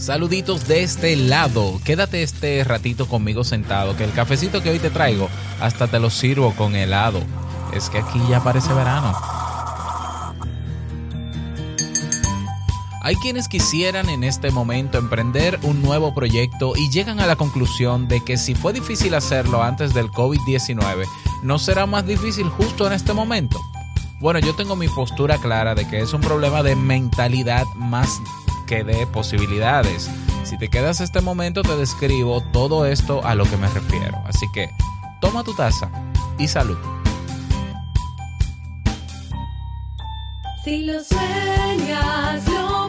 Saluditos de este lado. Quédate este ratito conmigo sentado, que el cafecito que hoy te traigo hasta te lo sirvo con helado. Es que aquí ya parece verano. Hay quienes quisieran en este momento emprender un nuevo proyecto y llegan a la conclusión de que si fue difícil hacerlo antes del COVID-19, ¿no será más difícil justo en este momento? Bueno, yo tengo mi postura clara de que es un problema de mentalidad más que de posibilidades. Si te quedas este momento te describo todo esto a lo que me refiero. Así que toma tu taza y salud. Si lo sueñas, lo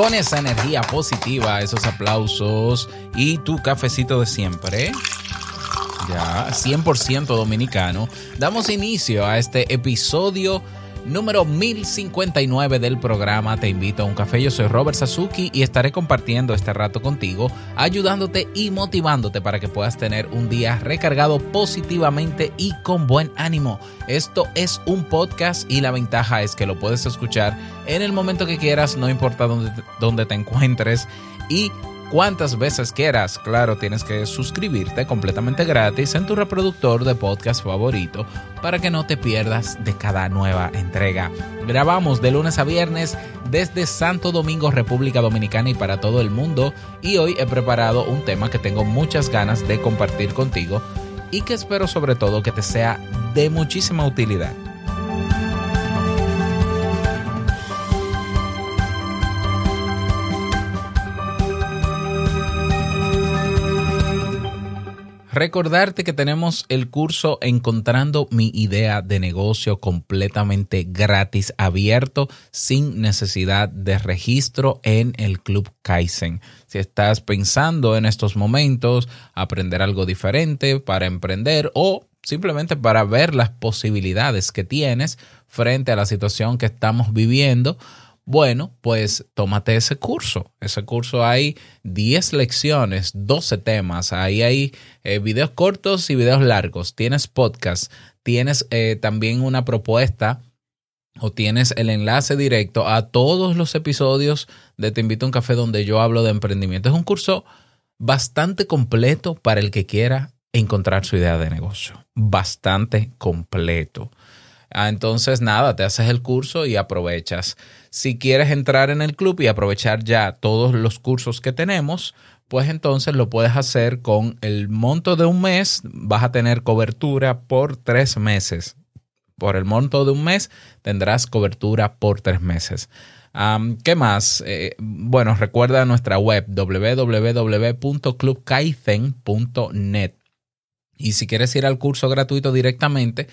Con esa energía positiva, esos aplausos y tu cafecito de siempre. Ya, 100% dominicano. Damos inicio a este episodio número 1059 del programa Te invito a un café. Yo soy Robert Sasuki y estaré compartiendo este rato contigo, ayudándote y motivándote para que puedas tener un día recargado positivamente y con buen ánimo. Esto es un podcast y la ventaja es que lo puedes escuchar en el momento que quieras, no importa dónde dónde te encuentres y cuantas veces quieras. Claro, tienes que suscribirte completamente gratis en tu reproductor de podcast favorito para que no te pierdas de cada nueva entrega. Grabamos de lunes a viernes desde Santo Domingo, República Dominicana y para todo el mundo y hoy he preparado un tema que tengo muchas ganas de compartir contigo y que espero sobre todo que te sea de muchísima utilidad. Recordarte que tenemos el curso Encontrando mi idea de negocio completamente gratis, abierto, sin necesidad de registro en el Club Kaizen. Si estás pensando en estos momentos aprender algo diferente para emprender o simplemente para ver las posibilidades que tienes frente a la situación que estamos viviendo, bueno, pues tómate ese curso. Ese curso hay 10 lecciones, 12 temas. Ahí hay eh, videos cortos y videos largos. Tienes podcast, tienes eh, también una propuesta o tienes el enlace directo a todos los episodios de Te invito a un café donde yo hablo de emprendimiento. Es un curso bastante completo para el que quiera encontrar su idea de negocio. Bastante completo. Ah, entonces, nada, te haces el curso y aprovechas. Si quieres entrar en el club y aprovechar ya todos los cursos que tenemos, pues entonces lo puedes hacer con el monto de un mes. Vas a tener cobertura por tres meses. Por el monto de un mes tendrás cobertura por tres meses. ¿Qué más? Eh, bueno, recuerda nuestra web www.clubkaizen.net. Y si quieres ir al curso gratuito directamente,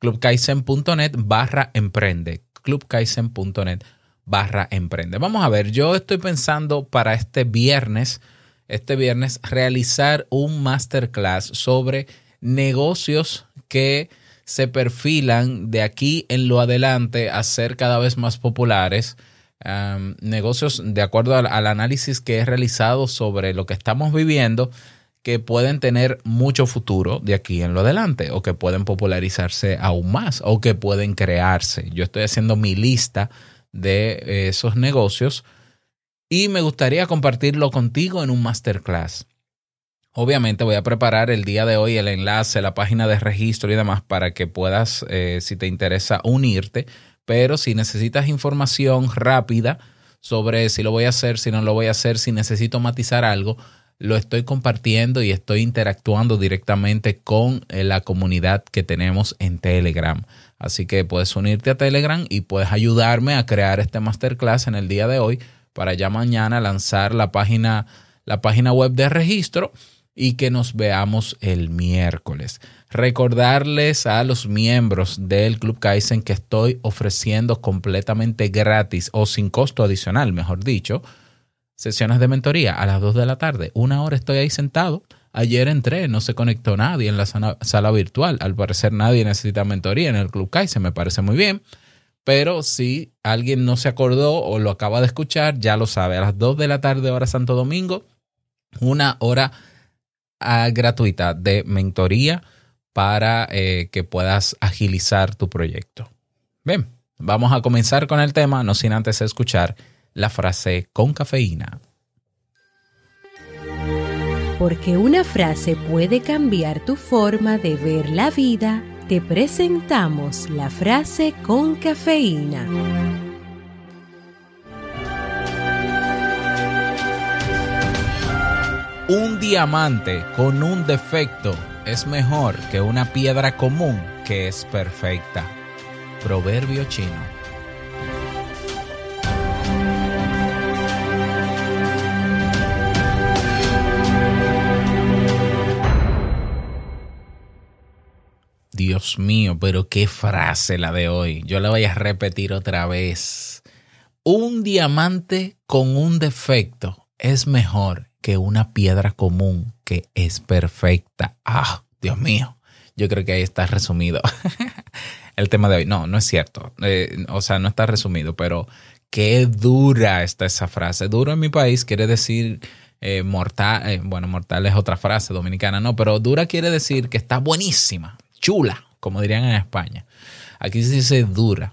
clubkaizen.net barra emprende. clubkaizen.net barra emprende. Vamos a ver, yo estoy pensando para este viernes, este viernes, realizar un masterclass sobre negocios que se perfilan de aquí en lo adelante a ser cada vez más populares. Negocios, de acuerdo al, al análisis que he realizado sobre lo que estamos viviendo, que pueden tener mucho futuro de aquí en lo adelante o que pueden popularizarse aún más o que pueden crearse. Yo estoy haciendo mi lista de esos negocios y me gustaría compartirlo contigo en un masterclass. Obviamente voy a preparar el día de hoy el enlace, la página de registro y demás para que puedas, eh, si te interesa, unirte. Pero si necesitas información rápida sobre si lo voy a hacer, si no lo voy a hacer, si necesito matizar algo, lo estoy compartiendo y estoy interactuando directamente con eh, la comunidad que tenemos en Telegram. Así que puedes unirte a Telegram y puedes ayudarme a crear este masterclass en el día de hoy para ya mañana lanzar la página, la página web de registro y que nos veamos el miércoles. Recordarles a los miembros del Club Kaizen que estoy ofreciendo completamente gratis o sin costo adicional, mejor dicho, sesiones de mentoría a las 2 de la tarde. Una hora estoy ahí sentado. Ayer entré, no se conectó nadie en la sala, virtual. Al parecer nadie necesita mentoría en el Club Kaizen, me parece muy bien. Pero si alguien no se acordó o lo acaba de escuchar, ya lo sabe. A las 2 de la tarde, hora Santo Domingo, una hora ah, gratuita de mentoría para eh, que puedas agilizar tu proyecto. Bien, vamos a comenzar con el tema, no sin antes escuchar la frase con cafeína. Porque una frase puede cambiar tu forma de ver la vida, te presentamos la frase con cafeína. Un diamante con un defecto es mejor que una piedra común que es perfecta. Proverbio chino. Dios mío, pero qué frase la de hoy. Yo la voy a repetir otra vez. Un diamante con un defecto es mejor que una piedra común que es perfecta. Ah, Dios mío. Yo creo que ahí está resumido el tema de hoy. No, no es cierto. Eh, o sea, no está resumido, pero qué dura está esa frase. Duro en mi país quiere decir eh, mortal. eh, bueno, mortal es otra frase dominicana, no, pero dura quiere decir que está buenísima, chula, como dirían en España. Aquí se dice dura.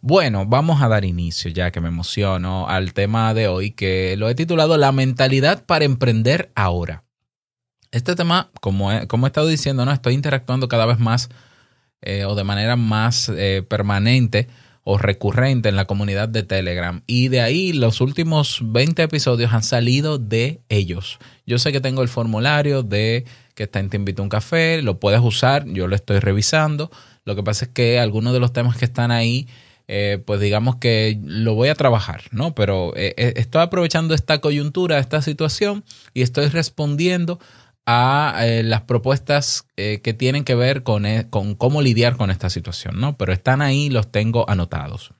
Bueno, vamos a dar inicio, ya que me emociono, al tema de hoy, que lo he titulado La mentalidad para emprender ahora. Este tema, como he, como he estado diciendo, no estoy interactuando cada vez más eh, o de manera más eh, permanente o recurrente en la comunidad de Telegram. Y de ahí los últimos 20 episodios han salido de ellos. Yo sé que tengo el formulario de que está en Te invito a un café, lo puedes usar, yo lo estoy revisando. Lo que pasa es que algunos de los temas que están ahí, eh, pues digamos que lo voy a trabajar, ¿no? Pero eh, eh, estoy aprovechando esta coyuntura, esta situación y estoy respondiendo a las propuestas que tienen que ver con, con cómo lidiar con esta situación, ¿no? Pero están ahí, los tengo anotados.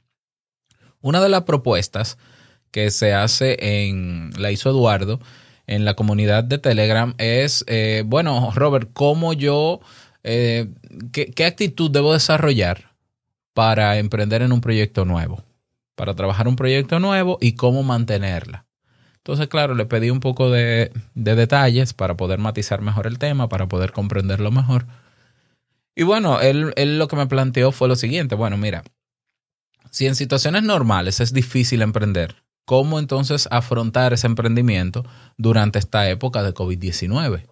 Una de las propuestas que se hace en, la hizo Eduardo, en la comunidad de Telegram, es, eh, bueno, Robert, ¿cómo yo, eh, qué, qué actitud debo desarrollar para emprender en un proyecto nuevo? Para trabajar un proyecto nuevo y cómo mantenerla. Entonces, claro, le pedí un poco de, de detalles para poder matizar mejor el tema, para poder comprenderlo mejor. Y bueno, él, él lo que me planteó fue lo siguiente. Bueno, mira, si en situaciones normales es difícil emprender, ¿cómo entonces afrontar ese emprendimiento durante esta época de COVID-19?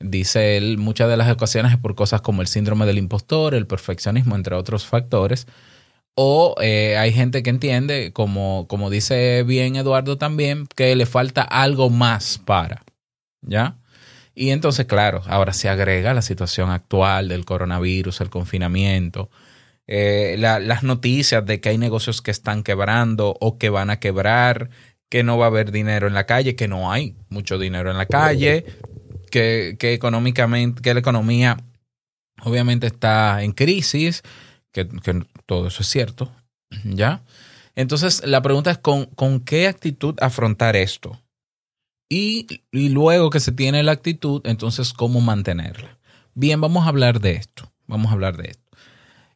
Dice él, muchas de las ocasiones es por cosas como el síndrome del impostor, el perfeccionismo, entre otros factores. O eh, hay gente que entiende, como, como dice bien Eduardo también, que le falta algo más para, ¿ya? Y entonces, claro, ahora se agrega la situación actual del coronavirus, el confinamiento, eh, la- las noticias de que hay negocios que están quebrando o que van a quebrar, que no va a haber dinero en la calle, que no hay mucho dinero en la calle, que, que económicamente, que la economía obviamente está en crisis, que, que todo eso es cierto, ¿ya? Entonces, la pregunta es con, con qué actitud afrontar esto. Y, y luego que se tiene la actitud, entonces, ¿cómo mantenerla? Bien, vamos a hablar de esto. Vamos a hablar de esto.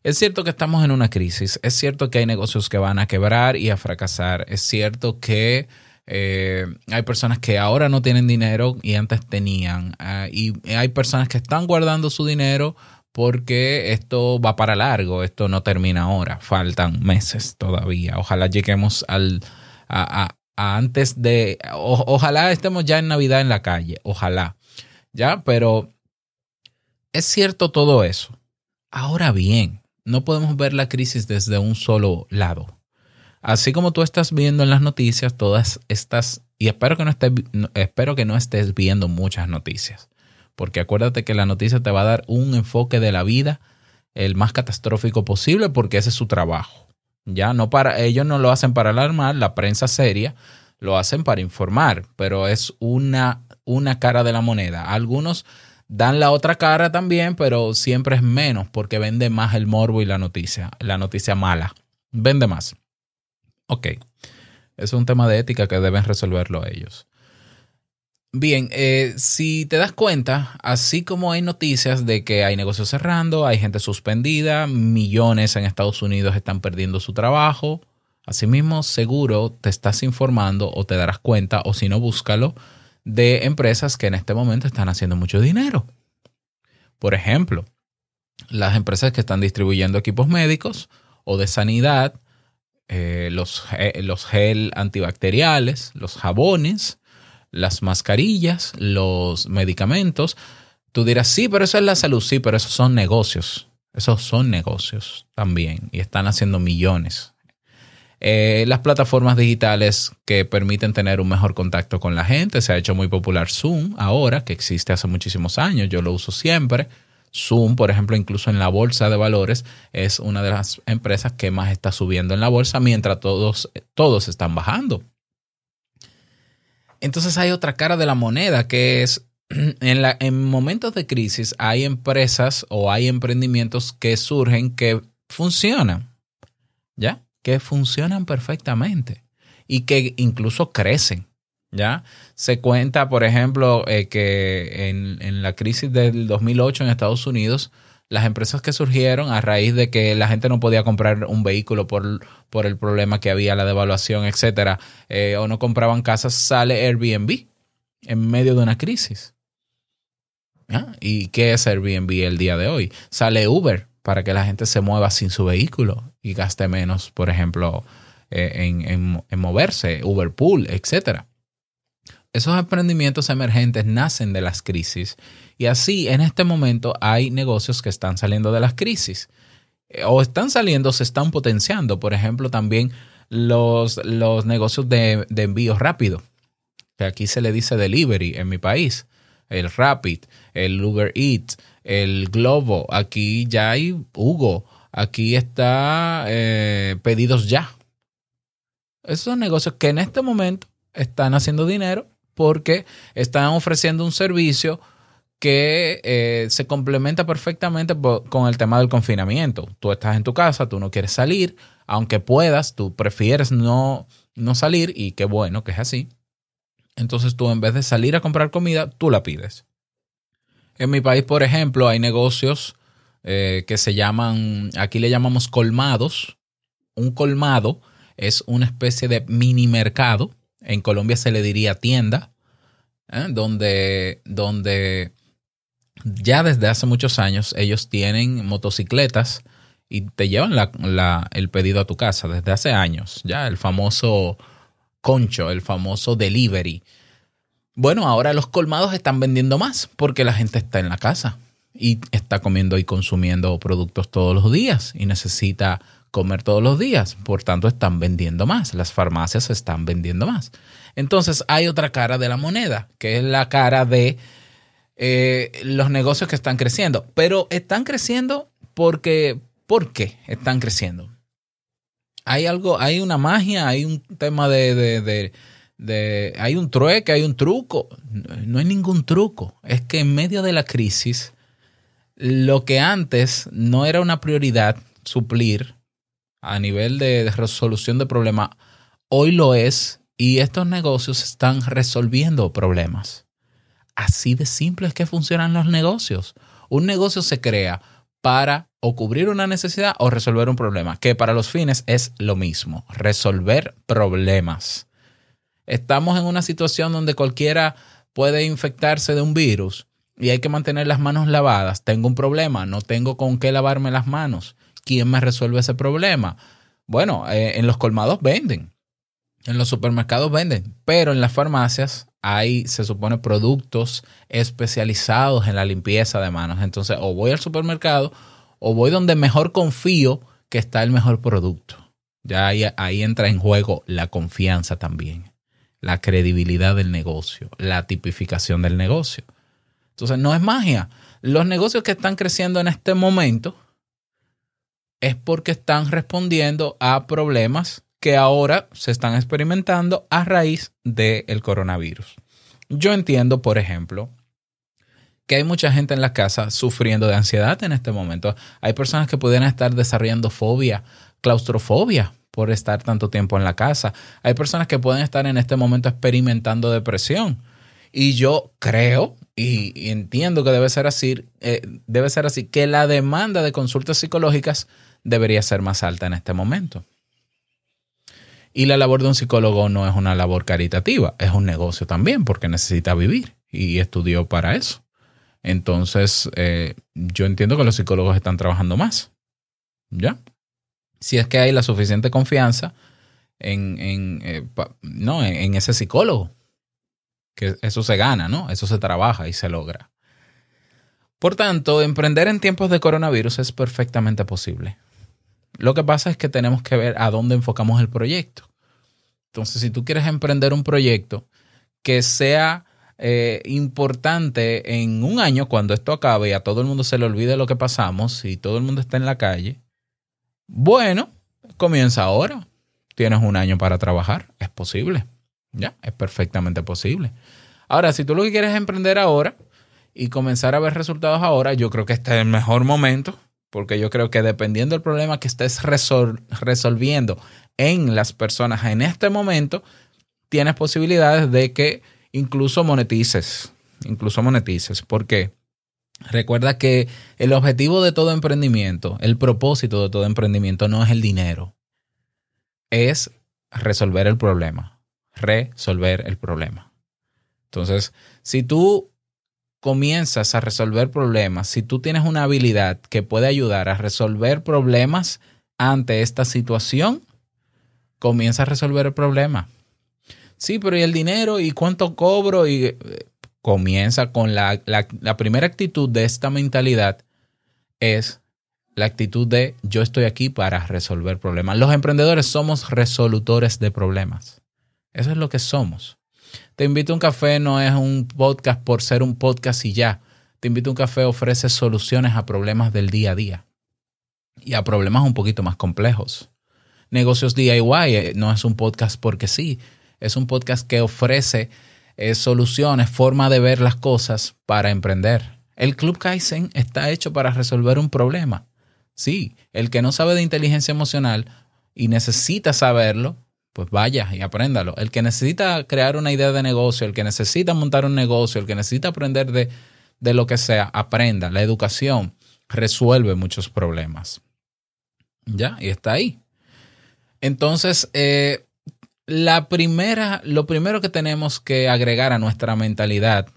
Es cierto que estamos en una crisis, es cierto que hay negocios que van a quebrar y a fracasar, es cierto que eh, hay personas que ahora no tienen dinero y antes tenían, ah, y hay personas que están guardando su dinero porque esto va para largo, esto no termina ahora, faltan meses todavía. Ojalá lleguemos al antes de, ojalá estemos ya en Navidad en la calle, ojalá, ya, pero es cierto todo eso. Ahora bien, no podemos ver la crisis desde un solo lado. Así como tú estás viendo en las noticias todas estas, y espero que no estés, espero que no estés viendo muchas noticias, porque acuérdate que la noticia te va a dar un enfoque de la vida el más catastrófico posible, porque ese es su trabajo. Ya no para, ellos no lo hacen para alarmar, la prensa seria lo hacen para informar, pero es una, una cara de la moneda. Algunos dan la otra cara también, pero siempre es menos porque vende más el morbo y la noticia, la noticia mala. Vende más. Ok. Es un tema de ética que deben resolverlo ellos. Bien, eh, si te das cuenta, así como hay noticias de que hay negocios cerrando, hay gente suspendida, millones en Estados Unidos están perdiendo su trabajo, asimismo seguro te estás informando o te darás cuenta, o si no, búscalo, de empresas que en este momento están haciendo mucho dinero. Por ejemplo, las empresas que están distribuyendo equipos médicos o de sanidad, eh, los, los gel antibacteriales, los jabones, las mascarillas, los medicamentos. Tú dirás, sí, pero eso es la salud, sí, pero esos son negocios. Esos son negocios también y están haciendo millones. Eh, las plataformas digitales que permiten tener un mejor contacto con la gente. Se ha hecho muy popular Zoom ahora, que existe hace muchísimos años. Yo lo uso siempre. Zoom, por ejemplo, incluso en la bolsa de valores, es una de las empresas que más está subiendo en la bolsa mientras todos, todos están bajando. Entonces hay otra cara de la moneda que es en, la, en momentos de crisis hay empresas o hay emprendimientos que surgen que funcionan, ¿ya? Que funcionan perfectamente y que incluso crecen, ¿ya? Se cuenta, por ejemplo, eh, que en, en la crisis del 2008 en Estados Unidos, las empresas que surgieron a raíz de que la gente no podía comprar un vehículo por, por el problema que había, la devaluación, etcétera, eh, o no compraban casas, sale Airbnb en medio de una crisis. ¿Y qué es Airbnb el día de hoy? Sale Uber para que la gente se mueva sin su vehículo y gaste menos, por ejemplo, eh, en, en- en moverse, Uber Pool, etcétera. Esos emprendimientos emergentes nacen de las crisis y así en este momento hay negocios que están saliendo de las crisis Eh, o están saliendo, se están potenciando. Por ejemplo, también los, los negocios de, de envío rápido, que aquí se le dice delivery en mi país. El Rapid, el Uber Eats, el Globo, aquí ya hay Hugo, aquí está eh, Pedidos Ya. Esos son negocios que en este momento están haciendo dinero porque están ofreciendo un servicio que eh, se complementa perfectamente con el tema del confinamiento. Tú estás en tu casa, tú no quieres salir, aunque puedas, tú prefieres no, no salir y qué bueno que es así. Entonces tú en vez de salir a comprar comida, tú la pides. En mi país, por ejemplo, hay negocios eh, que se llaman, aquí le llamamos colmados. Un colmado es una especie de mini mercado. En Colombia se le diría tienda, ¿eh? donde, donde ya desde hace muchos años ellos tienen motocicletas y te llevan la- el pedido a tu casa desde hace años. Ya el famoso concho, el famoso delivery. Bueno, ahora los colmados están vendiendo más porque la gente está en la casa y está comiendo y consumiendo productos todos los días y necesita comer todos los días. Por tanto, están vendiendo más. Las farmacias están vendiendo más. Entonces, hay otra cara de la moneda, que es la cara de eh, los negocios que están creciendo. Pero están creciendo porque, ¿por qué están creciendo? Hay algo, hay una magia, hay un tema de, de, de- hay un trueque, hay un truco. No hay ningún truco. Es que en medio de la crisis, lo que antes no era una prioridad suplir a nivel de resolución de problemas, hoy lo es y estos negocios están resolviendo problemas. Así de simple es que funcionan los negocios. Un negocio se crea para o cubrir una necesidad o resolver un problema, que para los fines es lo mismo, resolver problemas. Estamos en una situación donde cualquiera puede infectarse de un virus y hay que mantener las manos lavadas. Tengo un problema, no tengo con qué lavarme las manos. ¿Quién me resuelve ese problema? Bueno, eh, en los colmados venden, en los supermercados venden, pero en las farmacias hay, se supone, productos especializados en la limpieza de manos. Entonces, o voy al supermercado o voy donde mejor confío que está el mejor producto. Ya ahí, entra en juego la confianza también, la credibilidad del negocio, la tipificación del negocio. Entonces, no es magia. Los negocios que están creciendo en este momento es porque están respondiendo a problemas que ahora se están experimentando a raíz del coronavirus. Yo entiendo, por ejemplo, que hay mucha gente en la casa sufriendo de ansiedad en este momento. Hay personas que pudieran estar desarrollando fobia, claustrofobia por estar tanto tiempo en la casa. Hay personas que pueden estar en este momento experimentando depresión. Y yo creo y, entiendo que debe ser así, eh, debe ser así, que la demanda de consultas psicológicas debería ser más alta en este momento. Y la labor de un psicólogo no es una labor caritativa, es un negocio también, porque necesita vivir y estudió para eso. Entonces, eh, yo entiendo que los psicólogos están trabajando más. ¿Ya? Si es que hay la suficiente confianza en, en, eh, no, en ese psicólogo. Que eso se gana, ¿no? Eso se trabaja y se logra. Por tanto, emprender en tiempos de coronavirus es perfectamente posible. Lo que pasa es que tenemos que ver a dónde enfocamos el proyecto. Entonces, si tú quieres emprender un proyecto que sea eh, importante en un año, cuando esto acabe y a todo el mundo se le olvide lo que pasamos y todo el mundo está en la calle, bueno, comienza ahora. Tienes un año para trabajar, es posible. Ya, es perfectamente posible. Ahora, si tú lo que quieres es emprender ahora y comenzar a ver resultados ahora, yo creo que este es el mejor momento, porque yo creo que dependiendo del problema que estés resol- resolviendo en las personas en este momento, tienes posibilidades de que incluso monetices, incluso monetices. ¿Por qué? Recuerda que el objetivo de todo emprendimiento, el propósito de todo emprendimiento no es el dinero, es resolver el problema, resolver el problema. Entonces, si tú comienzas a resolver problemas, si tú tienes una habilidad que puede ayudar a resolver problemas ante esta situación, comienza a resolver el problema. Sí, pero ¿y el dinero? ¿Y cuánto cobro? Y eh, comienza con la, la, la primera actitud de esta mentalidad es la actitud de yo estoy aquí para resolver problemas. Los emprendedores somos resolutores de problemas. Eso es lo que somos. Te invito a un café no es un podcast por ser un podcast y ya. Te invito a un café ofrece soluciones a problemas del día a día y a problemas un poquito más complejos. Negocios DIY eh, no es un podcast porque sí, es un podcast que ofrece eh, soluciones, forma de ver las cosas para emprender. El Club Kaizen está hecho para resolver un problema. Sí, el que no sabe de inteligencia emocional y necesita saberlo, pues vaya y apréndalo. El que necesita crear una idea de negocio, el que necesita montar un negocio, el que necesita aprender de, de lo que sea, aprenda. La educación resuelve muchos problemas. Ya, y está ahí. Entonces, eh, la primera, lo primero que tenemos que agregar a nuestra mentalidad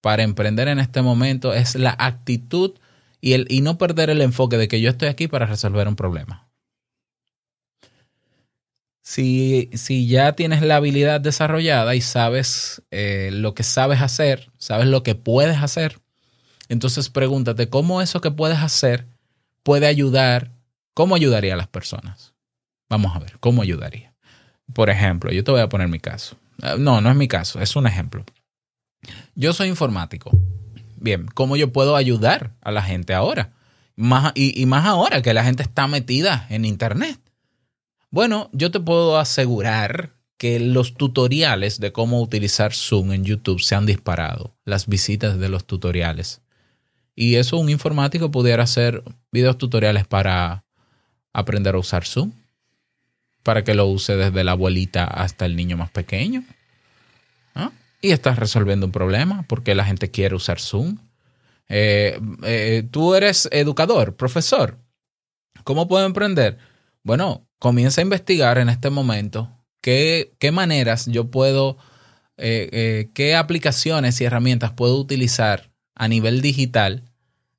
para emprender en este momento es la actitud y, el, y no perder el enfoque de que yo estoy aquí para resolver un problema. Si, si ya tienes la habilidad desarrollada y sabes eh, lo que sabes hacer, sabes lo que puedes hacer, entonces pregúntate cómo eso que puedes hacer puede ayudar, cómo ayudaría a las personas. Vamos a ver, ¿cómo ayudaría? Por ejemplo, yo te voy a poner mi caso. Eh, No, no es mi caso, es un ejemplo. Yo soy informático. Bien, ¿cómo yo puedo ayudar a la gente ahora? Más, y, y más ahora que la gente está metida en Internet. Bueno, yo te puedo asegurar que los tutoriales de cómo utilizar Zoom en YouTube se han disparado. Las visitas de los tutoriales. Y eso un informático pudiera hacer videos tutoriales para aprender a usar Zoom. Para que lo use desde la abuelita hasta el niño más pequeño. ¿Ah? Y estás resolviendo un problema porque la gente quiere usar Zoom. Eh, eh, tú eres educador, profesor. ¿Cómo puedo emprender? Bueno, comienza a investigar en este momento qué, qué maneras yo puedo, eh, qué aplicaciones y herramientas puedo utilizar a nivel digital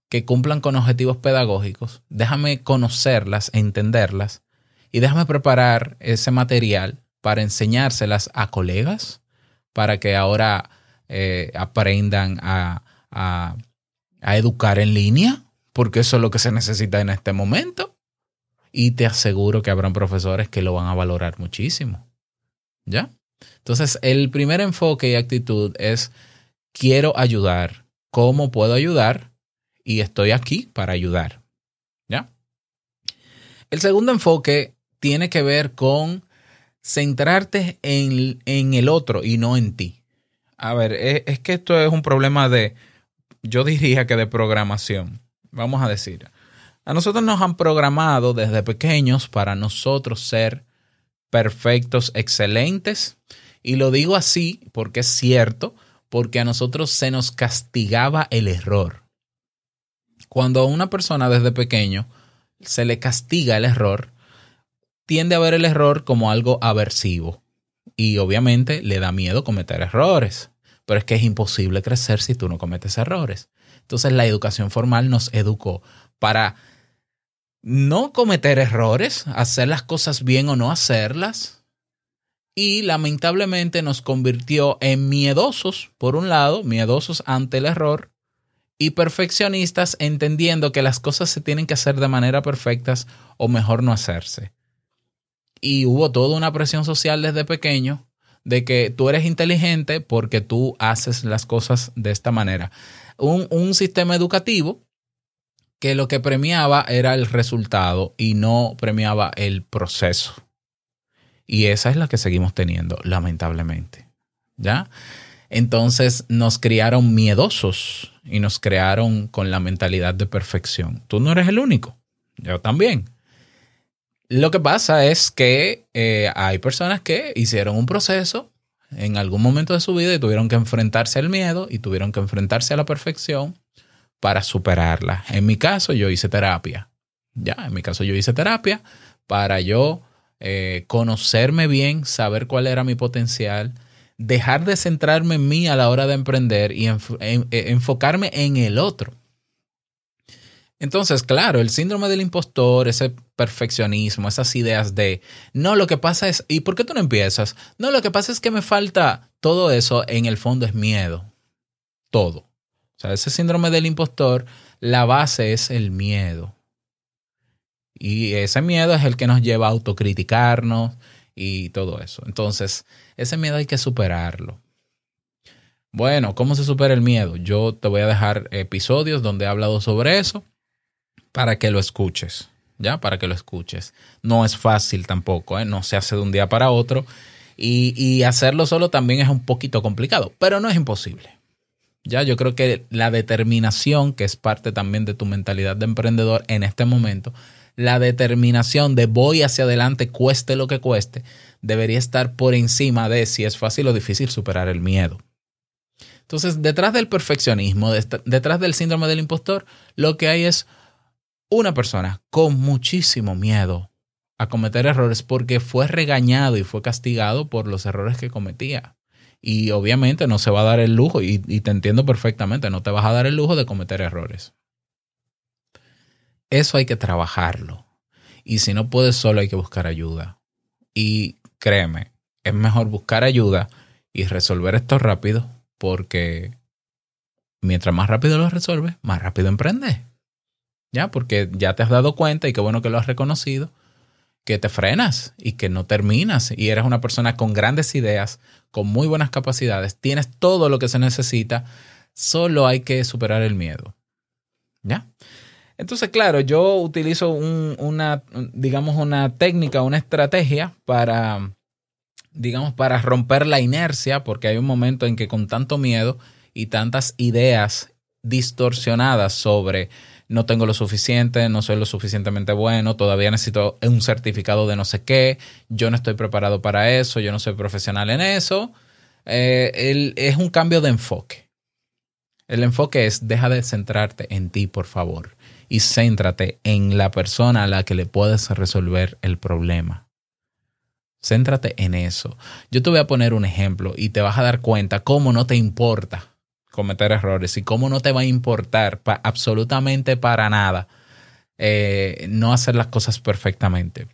que cumplan con objetivos pedagógicos. Déjame conocerlas, entenderlas y déjame preparar ese material para enseñárselas a colegas, para que ahora eh, aprendan a, a, a educar en línea, porque eso es lo que se necesita en este momento. y te aseguro que habrán profesores que lo van a valorar muchísimo. ¿Ya? Entonces, el primer enfoque y actitud es, quiero ayudar, ¿cómo puedo ayudar? Y estoy aquí para ayudar. ¿Ya? El segundo enfoque tiene que ver con centrarte en, en el otro y no en ti. A ver, es, es que esto es un problema de, yo diría que de programación. Vamos a decir, a nosotros nos han programado desde pequeños para nosotros ser perfectos, excelentes. Y lo digo así porque es cierto, porque a nosotros se nos castigaba el error. Cuando a una persona desde pequeño se le castiga el error, tiende a ver el error como algo aversivo. Y obviamente le da miedo cometer errores. Pero es que es imposible crecer si tú no cometes errores. Entonces la educación formal nos educó para no cometer errores, hacer las cosas bien o no hacerlas. Y lamentablemente nos convirtió en miedosos, por un lado, miedosos ante el error, y perfeccionistas entendiendo que las cosas se tienen que hacer de manera perfecta o mejor no hacerse. Y hubo toda una presión social desde pequeño de que tú eres inteligente porque tú haces las cosas de esta manera. Un, un sistema educativo que lo que premiaba era el resultado y no premiaba el proceso. Y esa es la que seguimos teniendo, lamentablemente. ¿Ya? Entonces nos criaron miedosos y nos crearon con la mentalidad de perfección. Tú no eres el único, yo también. Lo que pasa es que eh, hay personas que hicieron un proceso en algún momento de su vida y tuvieron que enfrentarse al miedo y tuvieron que enfrentarse a la perfección para superarla. En mi caso, yo hice terapia. Ya, en mi caso, yo hice terapia para yo eh, conocerme bien, saber cuál era mi potencial, dejar de centrarme en mí a la hora de emprender y eh, enfocarme en el otro. Entonces, claro, el síndrome del impostor, ese perfeccionismo, esas ideas de, no, lo que pasa es, ¿y por qué tú no empiezas? No, lo que pasa es que me falta todo eso, en el fondo es miedo. Todo. O sea, ese síndrome del impostor, la base es el miedo. Y ese miedo es el que nos lleva a autocriticarnos y todo eso. Entonces, ese miedo hay que superarlo. Bueno, ¿cómo se supera el miedo? Yo te voy a dejar episodios donde he hablado sobre eso para que lo escuches, ¿ya? Para que lo escuches. No es fácil tampoco, ¿eh? No se hace de un día para otro. Y, y hacerlo solo también es un poquito complicado, pero no es imposible. Ya, yo creo que la determinación, que es parte también de tu mentalidad de emprendedor en este momento, la determinación de voy hacia adelante, cueste lo que cueste, debería estar por encima de si es fácil o difícil superar el miedo. Entonces, detrás del perfeccionismo, det- detrás del síndrome del impostor, lo que hay es una persona con muchísimo miedo a cometer errores porque fue regañado y fue castigado por los errores que cometía. Y obviamente no se va a dar el lujo, y, te entiendo perfectamente, no te vas a dar el lujo de cometer errores. Eso hay que trabajarlo. Y si no puedes solo, hay que buscar ayuda. Y créeme, es mejor buscar ayuda y resolver esto rápido porque mientras más rápido lo resuelves, más rápido emprendes. Ya, porque ya te has dado cuenta y qué bueno que lo has reconocido, que te frenas y que no terminas y eres una persona con grandes ideas, con muy buenas capacidades, tienes todo lo que se necesita, solo hay que superar el miedo. ¿Ya? Entonces, claro, yo utilizo un- una, digamos, una técnica, una estrategia para, digamos, para romper la inercia, porque hay un momento en que con tanto miedo y tantas ideas distorsionadas sobre no tengo lo suficiente, no soy lo suficientemente bueno, todavía necesito un certificado de no sé qué, yo no estoy preparado para eso, yo no soy profesional en eso, eh, es un cambio de enfoque. El enfoque es deja de centrarte en ti, por favor, y céntrate en la persona a la que le puedes resolver el problema. Céntrate en eso. Yo te voy a poner un ejemplo y te vas a dar cuenta cómo no te importa cometer errores y cómo no te va a importar absolutamente para nada eh, no hacer las cosas perfectamente.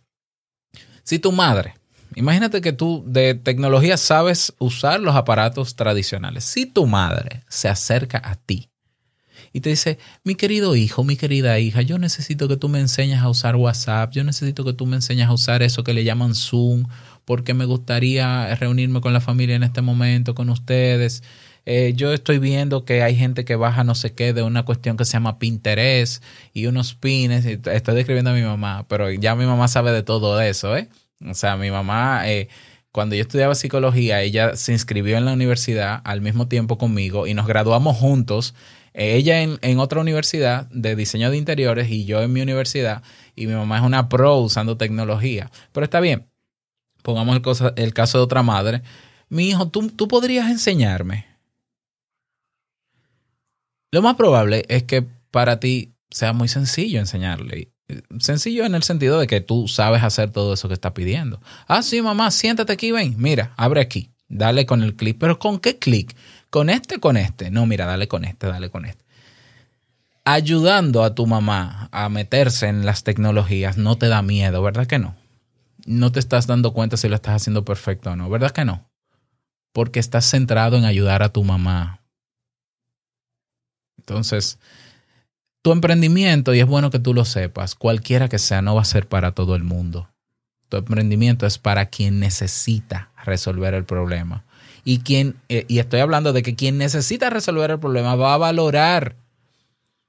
Si tu madre, imagínate que tú de tecnología sabes usar los aparatos tradicionales, si tu madre se acerca a ti y te dice, mi querido hijo, mi querida hija, yo necesito que tú me enseñes a usar WhatsApp, yo necesito que tú me enseñes a usar eso que le llaman Zoom, porque me gustaría reunirme con la familia en este momento, con ustedes. Eh, yo estoy viendo que hay gente que baja no sé qué de una cuestión que se llama Pinterest y unos pines. Estoy describiendo a mi mamá, pero ya mi mamá sabe de todo eso, ¿eh? O sea, mi mamá, eh, cuando yo estudiaba psicología, ella se inscribió en la universidad al mismo tiempo conmigo y nos graduamos juntos. Eh, ella en, en otra universidad de diseño de interiores y yo en mi universidad. Y mi mamá es una pro usando tecnología. Pero está bien, pongamos el, cosa- el caso de otra madre. Mi hijo, ¿tú, tú podrías enseñarme. Lo más probable es que para ti sea muy sencillo enseñarle. Sencillo en el sentido de que tú sabes hacer todo eso que está pidiendo. Ah, sí, mamá, siéntate aquí, ven. Mira, abre aquí. Dale con el clic. ¿Pero con qué clic? ¿Con este con este? No, mira, dale con este, dale con este. Ayudando a tu mamá a meterse en las tecnologías no te da miedo, ¿verdad que no? No te estás dando cuenta si lo estás haciendo perfecto o no, ¿verdad que no? Porque estás centrado en ayudar a tu mamá. Entonces, tu emprendimiento, y es bueno que tú lo sepas, cualquiera que sea, no va a ser para todo el mundo. Tu emprendimiento es para quien necesita resolver el problema. Y, eh, y estoy hablando de que quien necesita resolver el problema va a valorar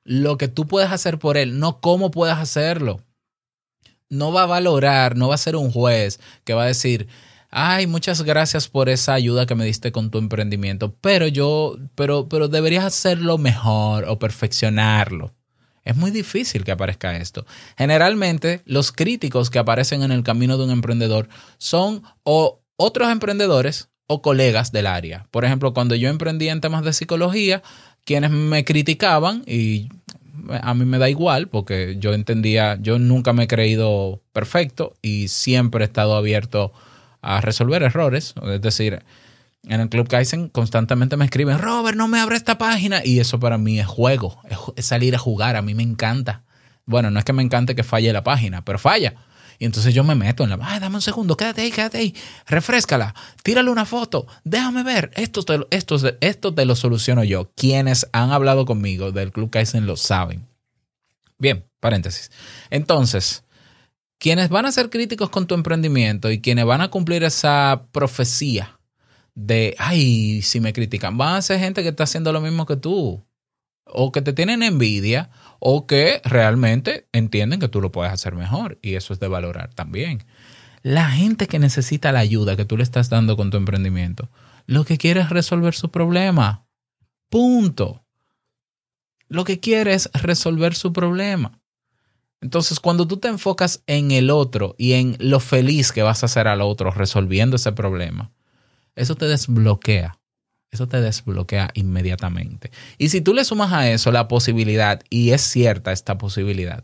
lo que tú puedes hacer por él, no cómo puedes hacerlo. No va a valorar, no va a ser un juez que va a decir, ay, muchas gracias por esa ayuda que me diste con tu emprendimiento, pero yo, pero, pero deberías hacerlo mejor o perfeccionarlo. Es muy difícil que aparezca esto. Generalmente, los críticos que aparecen en el camino de un emprendedor son o otros emprendedores o colegas del área. Por ejemplo, cuando yo emprendí en temas de psicología, quienes me criticaban y a mí me da igual porque yo entendía, yo nunca me he creído perfecto y siempre he estado abierto a resolver errores. Es decir, en el Club Kaizen constantemente me escriben, Robert, no me abre esta página. Y eso para mí es juego, es, salir a jugar, a mí me encanta. Bueno, no es que me encante que falle la página, pero falla. Y entonces yo me meto en la, ay, dame un segundo, quédate ahí, quédate ahí, refrescala, tírale una foto, déjame ver, esto te, esto, esto te lo soluciono yo. Quienes han hablado conmigo del Club Kaizen lo saben. Bien, paréntesis. Entonces, quienes van a ser críticos con tu emprendimiento y quienes van a cumplir esa profecía de, ay, si me critican, van a ser gente que está haciendo lo mismo que tú, o que te tienen envidia, o que realmente entienden que tú lo puedes hacer mejor, y eso es de valorar también. La gente que necesita la ayuda que tú le estás dando con tu emprendimiento, lo que quiere es resolver su problema. Punto. Lo que quiere es resolver su problema. Entonces, cuando tú te enfocas en el otro y en lo feliz que vas a hacer al otro resolviendo ese problema, eso te desbloquea. Eso te desbloquea inmediatamente. Y si tú le sumas a eso la posibilidad, y es cierta esta posibilidad,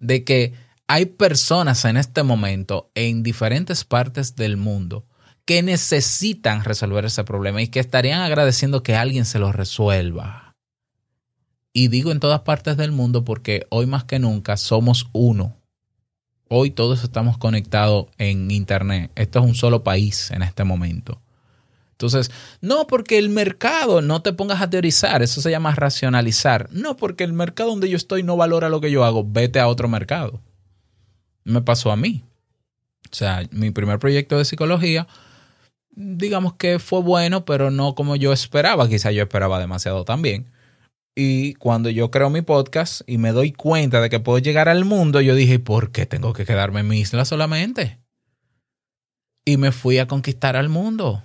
de que hay personas en este momento en diferentes partes del mundo que necesitan resolver ese problema y que estarían agradeciendo que alguien se lo resuelva. Y digo en todas partes del mundo porque hoy más que nunca somos uno. Hoy todos estamos conectados en Internet. Esto es un solo país en este momento. Entonces, no porque el mercado, no te pongas a teorizar, eso se llama racionalizar. No porque el mercado donde yo estoy no valora lo que yo hago, vete a otro mercado. Me pasó a mí. O sea, mi primer proyecto de psicología, digamos que fue bueno, pero no como yo esperaba. Quizá yo esperaba demasiado también. Y cuando yo creo mi podcast y me doy cuenta de que puedo llegar al mundo, yo dije, ¿por qué tengo que quedarme en mi isla solamente? Y me fui a conquistar al mundo.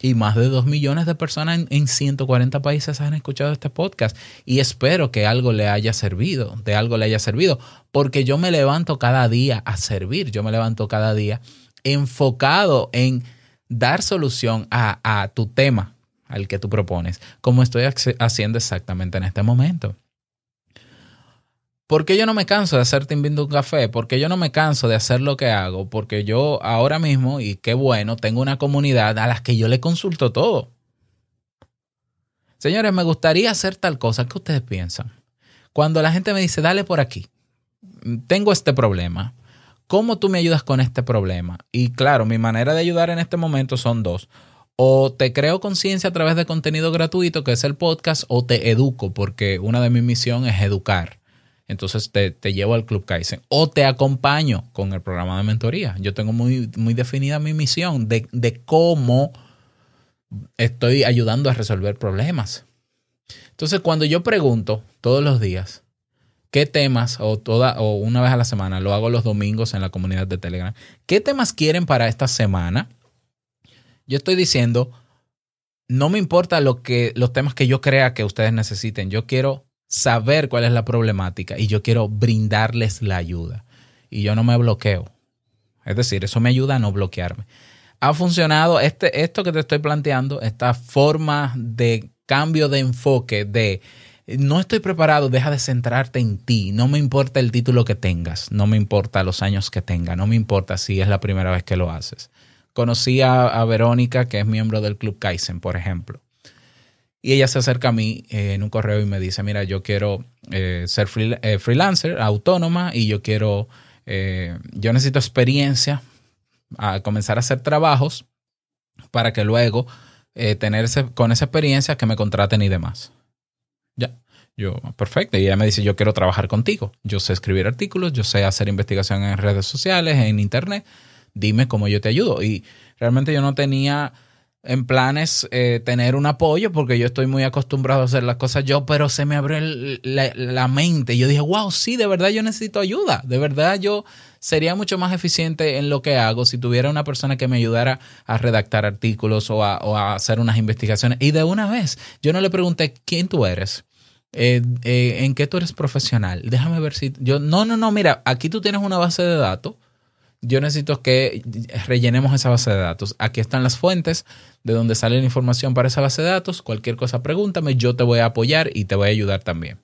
Y más de dos millones de personas en, en 140 países han escuchado este podcast. Y espero que algo le haya servido, de algo le haya servido. Porque yo me levanto cada día a servir. Yo me levanto cada día enfocado en dar solución a, a tu tema, al que tú propones, como estoy haciendo exactamente en este momento. ¿Por qué yo no me canso de hacer Te invito un café? Porque yo no me canso de hacer lo que hago? Porque yo ahora mismo, y qué bueno, tengo una comunidad a la que yo le consulto todo. Señores, me gustaría hacer tal cosa. ¿Qué ustedes piensan? Cuando la gente me dice, dale por aquí, tengo este problema. ¿Cómo tú me ayudas con este problema? Y claro, mi manera de ayudar en este momento son dos. O te creo conciencia a través de contenido gratuito, que es el podcast, o te educo, porque una de mis misiones es educar. Entonces te, te llevo al Club Kaizen. O te acompaño con el programa de mentoría. Yo tengo muy, muy definida mi misión de, de cómo estoy ayudando a resolver problemas. Entonces, cuando yo pregunto todos los días qué temas, o, toda, o una vez a la semana, lo hago los domingos en la comunidad de Telegram, qué temas quieren para esta semana, yo estoy diciendo, no me importa lo que, los temas que yo crea que ustedes necesiten, yo quiero saber cuál es la problemática y yo quiero brindarles la ayuda. Y yo no me bloqueo. Es decir, eso me ayuda a no bloquearme. Ha funcionado este, esto que te estoy planteando, esta forma de cambio de enfoque, de no estoy preparado, deja de centrarte en ti. No me importa el título que tengas, no me importa los años que tenga, no me importa si es la primera vez que lo haces. Conocí a, Verónica, que es miembro del Club Kaizen, por ejemplo. Y ella se acerca a mí eh, en un correo y me dice, mira, yo quiero eh, ser eh, freelancer, autónoma, y yo quiero, yo necesito experiencia a comenzar a hacer trabajos para que luego tener ese- con esa experiencia que me contraten y demás. Ya, yo, perfecto. Y ella me dice, yo quiero trabajar contigo. Yo sé escribir artículos, yo sé hacer investigación en redes sociales, en internet. Dime cómo yo te ayudo. Y realmente yo no tenía en planes eh, tener un apoyo porque yo estoy muy acostumbrado a hacer las cosas yo, pero se me abrió la, mente. Yo dije, wow, sí, de verdad yo necesito ayuda. De verdad yo sería mucho más eficiente en lo que hago si tuviera una persona que me ayudara a redactar artículos o a, o a hacer unas investigaciones. Y de una vez, yo no le pregunté quién tú eres. eh, eh, en qué tú eres profesional. Déjame ver si yo. No, no, no, mira, aquí tú tienes una base de datos yo necesito que rellenemos esa base de datos. Aquí están las fuentes de donde sale la información para esa base de datos. Cualquier cosa, pregúntame, yo te voy a apoyar y te voy a ayudar también.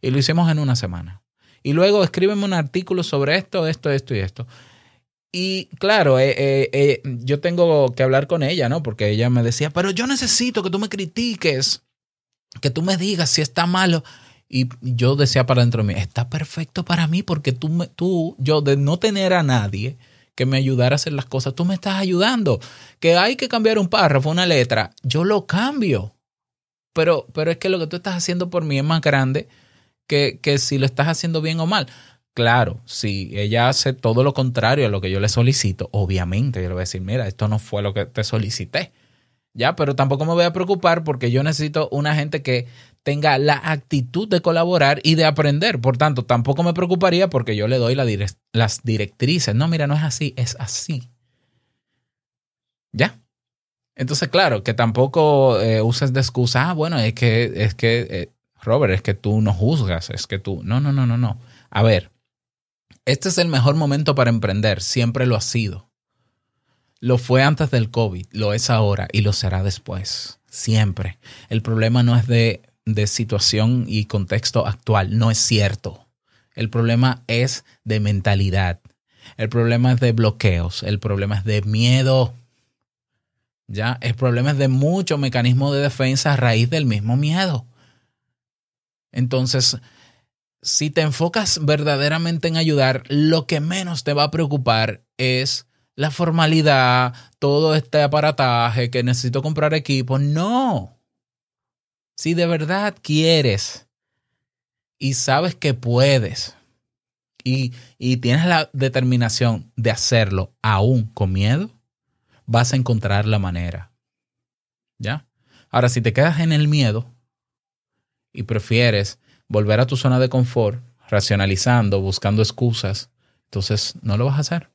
Y lo hicimos en una semana. Y luego escríbeme un artículo sobre esto, esto, esto y esto. Y claro, eh, eh, eh, yo tengo que hablar con ella, ¿no? Porque ella me decía, pero yo necesito que tú me critiques, que tú me digas si está malo. Y yo decía para dentro de mí, está perfecto para mí porque tú, me, tú, yo de no tener a nadie que me ayudara a hacer las cosas, tú me estás ayudando. Que hay que cambiar un párrafo, una letra, yo lo cambio. Pero, pero es que lo que tú estás haciendo por mí es más grande que, que si lo estás haciendo bien o mal. Claro, si ella hace todo lo contrario a lo que yo le solicito, obviamente yo le voy a decir, mira, esto no fue lo que te solicité. Ya, pero tampoco me voy a preocupar porque yo necesito una gente que tenga la actitud de colaborar y de aprender. Por tanto, tampoco me preocuparía porque yo le doy las directrices. No, mira, no es así, es así. ¿Ya? Entonces, claro, que tampoco eh, uses de excusa, ah, bueno, es que, es que, eh, Robert, es que tú no juzgas, es que tú, no, no, no, no, no. A ver, este es el mejor momento para emprender, siempre lo ha sido. Lo fue antes del COVID, lo es ahora y lo será después, siempre. El problema no es de, de situación y contexto actual, no es cierto. El problema es de mentalidad. El problema es de bloqueos, el problema es de miedo. Ya, el problema es de muchos mecanismos de defensa a raíz del mismo miedo. Entonces, si te enfocas verdaderamente en ayudar, lo que menos te va a preocupar es la formalidad, todo este aparataje que necesito comprar equipo. No. Si de verdad quieres y sabes que puedes y, y tienes la determinación de hacerlo aún con miedo, vas a encontrar la manera. ¿Ya? Ahora, si te quedas en el miedo y prefieres volver a tu zona de confort, racionalizando, buscando excusas, entonces no lo vas a hacer.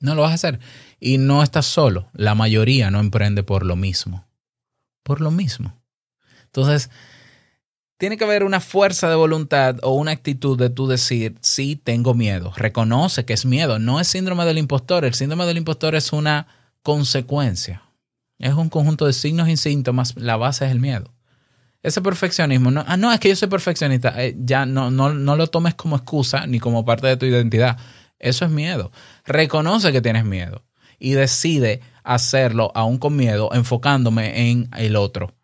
No lo vas a hacer. Y no estás solo. La mayoría no emprende por lo mismo. Por lo mismo. Entonces, tiene que haber una fuerza de voluntad o una actitud de tú decir, sí, tengo miedo. Reconoce que es miedo. No es síndrome del impostor. El síndrome del impostor es una consecuencia. Es un conjunto de signos y síntomas. La base es el miedo. Ese perfeccionismo, no, ah, no, es que yo soy perfeccionista. Eh, ya no, no, no lo tomes como excusa ni como parte de tu identidad. Eso es miedo. Reconoce que tienes miedo y decide hacerlo aún con miedo, enfocándome en el otro.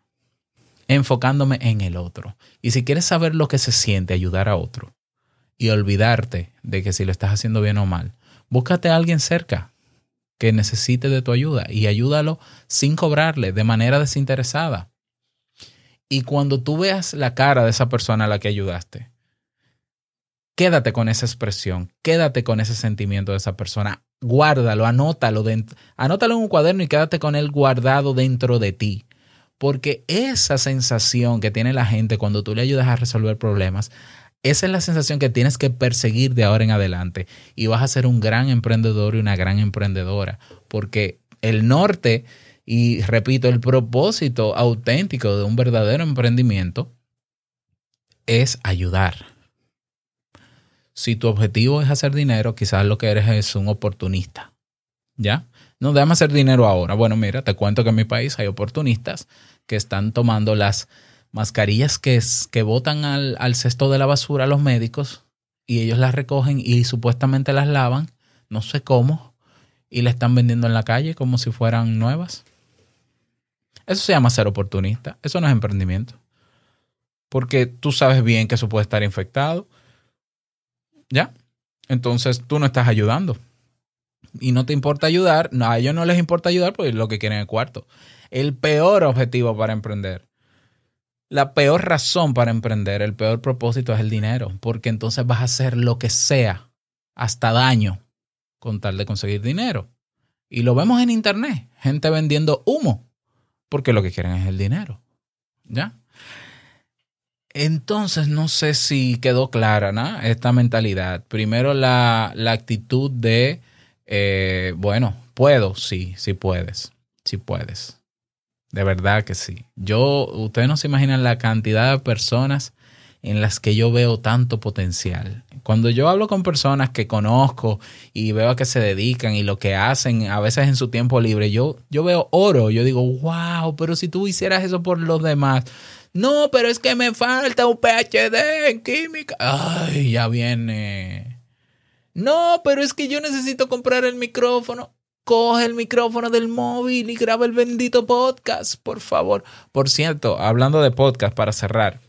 Enfocándome en el otro. Y si quieres saber lo que se siente ayudar a otro y olvidarte de que si lo estás haciendo bien o mal, búscate a alguien cerca. que necesite de tu ayuda y ayúdalo sin cobrarle, de manera desinteresada. Y cuando tú veas la cara de esa persona a la que ayudaste, quédate con esa expresión, quédate con ese sentimiento de esa persona, guárdalo, anótalo, anótalo en un cuaderno y quédate con él guardado dentro de ti. Porque esa sensación que tiene la gente cuando tú le ayudas a resolver problemas, esa es la sensación que tienes que perseguir de ahora en adelante y vas a ser un gran emprendedor y una gran emprendedora, porque el norte y repito, el propósito auténtico de un verdadero emprendimiento es ayudar. Si tu objetivo es hacer dinero, quizás lo que eres es un oportunista. ¿Ya? No, déjame hacer dinero ahora. Bueno, mira, te cuento que en mi país hay oportunistas que están tomando las mascarillas que, que botan al, al cesto de la basura los médicos y ellos las recogen y supuestamente las lavan, no sé cómo, y la están vendiendo en la calle como si fueran nuevas. Eso se llama ser oportunista. Eso no es emprendimiento. Porque tú sabes bien que eso puede estar infectado. ¿Ya? Entonces tú no estás ayudando. Y no te importa ayudar. No, a ellos no les importa ayudar porque lo que quieren es cuarto. El peor objetivo para emprender. La peor razón para emprender, el peor propósito es el dinero. Porque entonces vas a hacer lo que sea, hasta daño, con tal de conseguir dinero. Y lo vemos en internet. Gente vendiendo humo porque lo que quieren es el dinero. ¿Ya? Entonces, no sé si quedó clara ¿no? esta mentalidad. Primero, la, la actitud de, eh, bueno, puedo, sí, sí puedes, sí puedes. De verdad que sí. Yo, ustedes no se imaginan la cantidad de personas en las que yo veo tanto potencial. Cuando yo hablo con personas que conozco y veo a qué se dedican y lo que hacen a veces en su tiempo libre, yo, yo veo oro, yo digo, wow, pero si tú hicieras eso por los demás. No, pero es que me falta un PhD en química. Ay, ya viene. No, pero es que yo necesito comprar el micrófono. Coge el micrófono del móvil y graba el bendito podcast, por favor. Por cierto, hablando de podcast, para cerrar,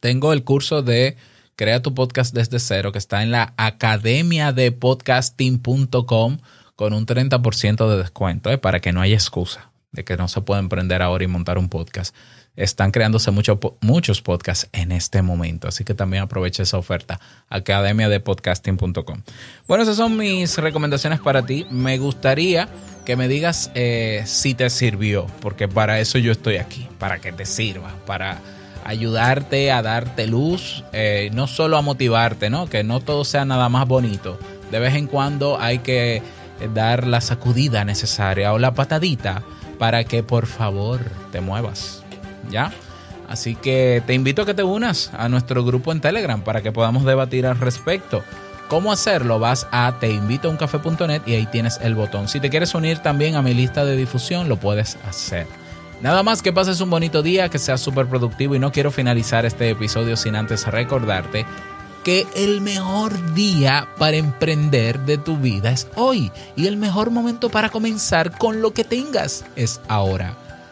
tengo el curso de Crea tu podcast desde cero que está en la academia de podcasting.com con un 30% de descuento ¿eh? para que no haya excusa de que no se puede emprender ahora y montar un podcast. Están creándose mucho, muchos podcasts en este momento, así que también aprovecha esa oferta, academia de podcasting.com. Bueno, esas son mis recomendaciones para ti. Me gustaría que me digas eh, si te sirvió, porque para eso yo estoy aquí, para que te sirva, para ayudarte a darte luz, eh, no solo a motivarte, ¿no? Que no todo sea nada más bonito. De vez en cuando hay que dar la sacudida necesaria o la patadita para que por favor te muevas. ¿Ya? Así que te invito a que te unas a nuestro grupo en Telegram para que podamos debatir al respecto. ¿Cómo hacerlo? Vas a teinvitouncafe.net y ahí tienes el botón. Si te quieres unir también a mi lista de difusión, lo puedes hacer. Nada más que pases un bonito día, que seas súper productivo y no quiero finalizar este episodio sin antes recordarte que el mejor día para emprender de tu vida es hoy y el mejor momento para comenzar con lo que tengas es ahora.